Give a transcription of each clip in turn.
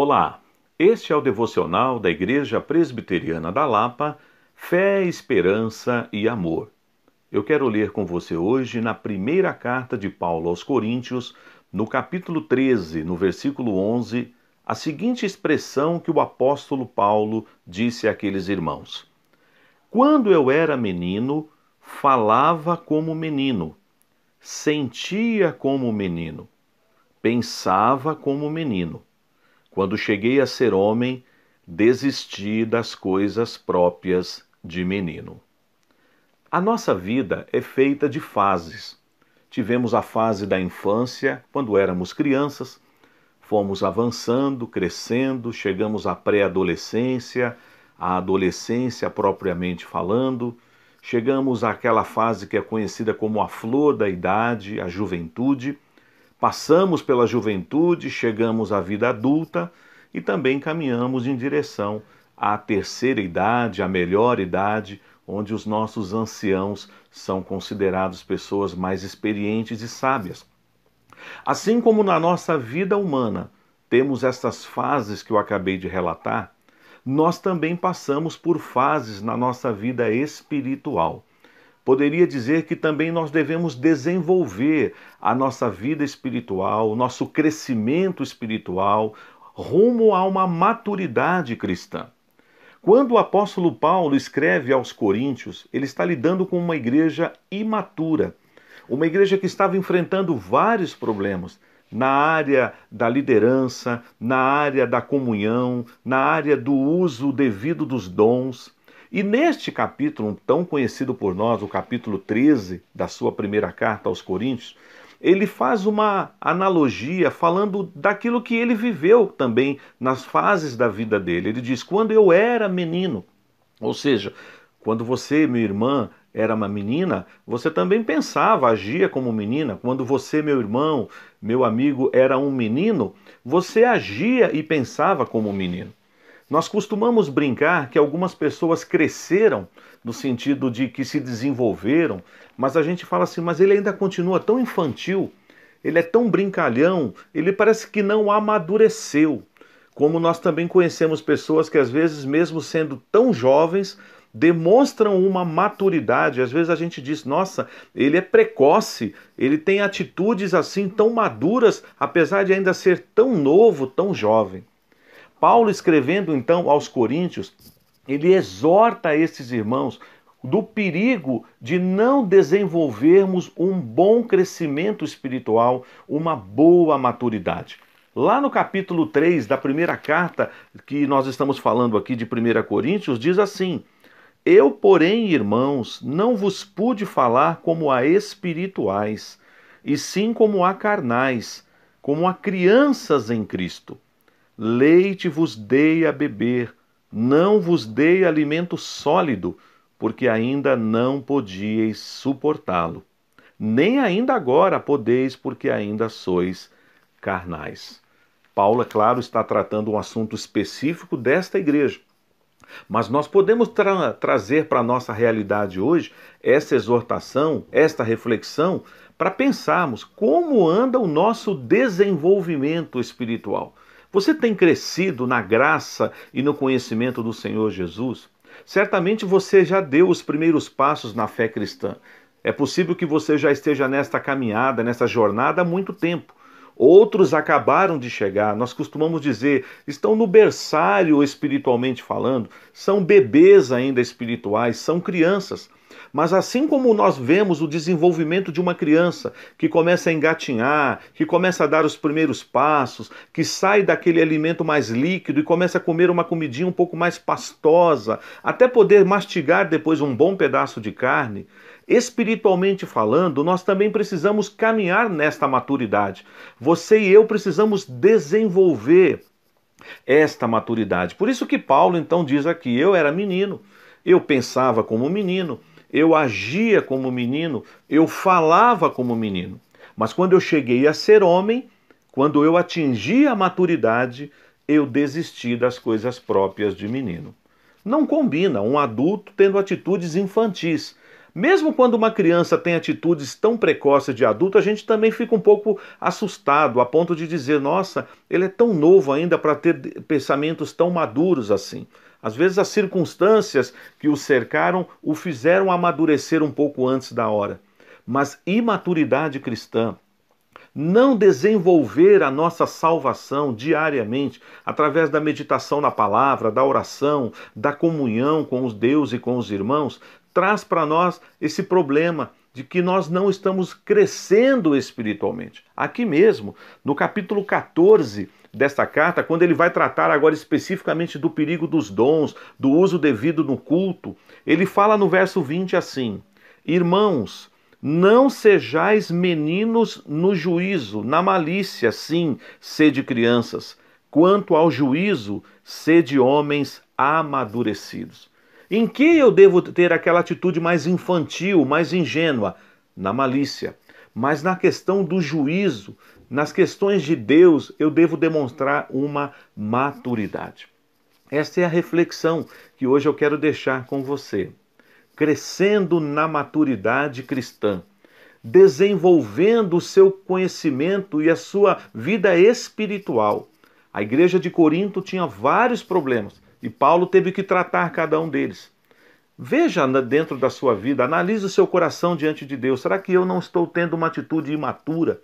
Olá, este é o devocional da Igreja Presbiteriana da Lapa, Fé, Esperança e Amor. Eu quero ler com você hoje na primeira carta de Paulo aos Coríntios, no capítulo 13, no versículo 11, a seguinte expressão que o apóstolo Paulo disse àqueles irmãos: Quando eu era menino, falava como menino, sentia como menino, pensava como menino quando cheguei a ser homem, desisti das coisas próprias de menino. A nossa vida é feita de fases. Tivemos a fase da infância, quando éramos crianças, fomos avançando, crescendo, chegamos à pré-adolescência, à adolescência propriamente falando, chegamos àquela fase que é conhecida como a flor da idade, a juventude Passamos pela juventude, chegamos à vida adulta e também caminhamos em direção à terceira idade, à melhor idade, onde os nossos anciãos são considerados pessoas mais experientes e sábias. Assim como na nossa vida humana temos essas fases que eu acabei de relatar, nós também passamos por fases na nossa vida espiritual poderia dizer que também nós devemos desenvolver a nossa vida espiritual, o nosso crescimento espiritual, rumo a uma maturidade cristã. Quando o apóstolo Paulo escreve aos Coríntios, ele está lidando com uma igreja imatura, uma igreja que estava enfrentando vários problemas na área da liderança, na área da comunhão, na área do uso devido dos dons. E neste capítulo, tão conhecido por nós, o capítulo 13 da sua primeira carta aos Coríntios, ele faz uma analogia falando daquilo que ele viveu também nas fases da vida dele. Ele diz: Quando eu era menino, ou seja, quando você, minha irmã, era uma menina, você também pensava, agia como menina. Quando você, meu irmão, meu amigo, era um menino, você agia e pensava como menino. Nós costumamos brincar que algumas pessoas cresceram no sentido de que se desenvolveram, mas a gente fala assim, mas ele ainda continua tão infantil, ele é tão brincalhão, ele parece que não amadureceu. Como nós também conhecemos pessoas que às vezes, mesmo sendo tão jovens, demonstram uma maturidade. Às vezes a gente diz, nossa, ele é precoce, ele tem atitudes assim tão maduras, apesar de ainda ser tão novo, tão jovem. Paulo, escrevendo então aos Coríntios, ele exorta esses irmãos do perigo de não desenvolvermos um bom crescimento espiritual, uma boa maturidade. Lá no capítulo 3 da primeira carta que nós estamos falando aqui de 1 Coríntios, diz assim: Eu, porém, irmãos, não vos pude falar como a espirituais, e sim como a carnais, como a crianças em Cristo. Leite vos dei a beber, não vos dei alimento sólido, porque ainda não podíeis suportá-lo. Nem ainda agora podeis, porque ainda sois carnais. Paulo, é claro, está tratando um assunto específico desta igreja. Mas nós podemos tra trazer para a nossa realidade hoje essa exortação, esta reflexão, para pensarmos como anda o nosso desenvolvimento espiritual. Você tem crescido na graça e no conhecimento do Senhor Jesus? Certamente você já deu os primeiros passos na fé cristã. É possível que você já esteja nesta caminhada, nesta jornada há muito tempo. Outros acabaram de chegar, nós costumamos dizer, estão no berçário espiritualmente falando, são bebês ainda espirituais, são crianças. Mas assim como nós vemos o desenvolvimento de uma criança que começa a engatinhar, que começa a dar os primeiros passos, que sai daquele alimento mais líquido e começa a comer uma comidinha um pouco mais pastosa, até poder mastigar depois um bom pedaço de carne, espiritualmente falando, nós também precisamos caminhar nesta maturidade. Você e eu precisamos desenvolver esta maturidade. Por isso que Paulo então diz aqui: eu era menino, eu pensava como menino, eu agia como menino, eu falava como menino. Mas quando eu cheguei a ser homem, quando eu atingi a maturidade, eu desisti das coisas próprias de menino. Não combina um adulto tendo atitudes infantis. Mesmo quando uma criança tem atitudes tão precoces de adulto, a gente também fica um pouco assustado, a ponto de dizer: nossa, ele é tão novo ainda para ter pensamentos tão maduros assim. Às vezes, as circunstâncias que o cercaram o fizeram amadurecer um pouco antes da hora. Mas imaturidade cristã, não desenvolver a nossa salvação diariamente através da meditação na palavra, da oração, da comunhão com os Deus e com os irmãos, traz para nós esse problema de que nós não estamos crescendo espiritualmente. Aqui mesmo, no capítulo 14 desta carta, quando ele vai tratar agora especificamente do perigo dos dons, do uso devido no culto, ele fala no verso 20 assim: Irmãos, não sejais meninos no juízo, na malícia, sim, sede crianças. Quanto ao juízo, sede homens amadurecidos. Em que eu devo ter aquela atitude mais infantil, mais ingênua? Na malícia. Mas na questão do juízo, nas questões de Deus, eu devo demonstrar uma maturidade. Esta é a reflexão que hoje eu quero deixar com você. Crescendo na maturidade cristã, desenvolvendo o seu conhecimento e a sua vida espiritual. A igreja de Corinto tinha vários problemas e Paulo teve que tratar cada um deles. Veja dentro da sua vida, analise o seu coração diante de Deus. Será que eu não estou tendo uma atitude imatura?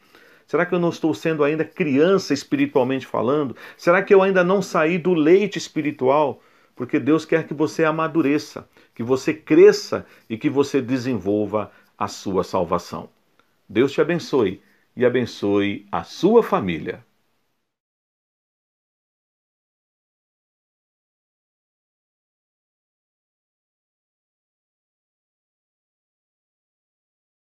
Será que eu não estou sendo ainda criança espiritualmente falando? Será que eu ainda não saí do leite espiritual? Porque Deus quer que você amadureça, que você cresça e que você desenvolva a sua salvação. Deus te abençoe e abençoe a sua família.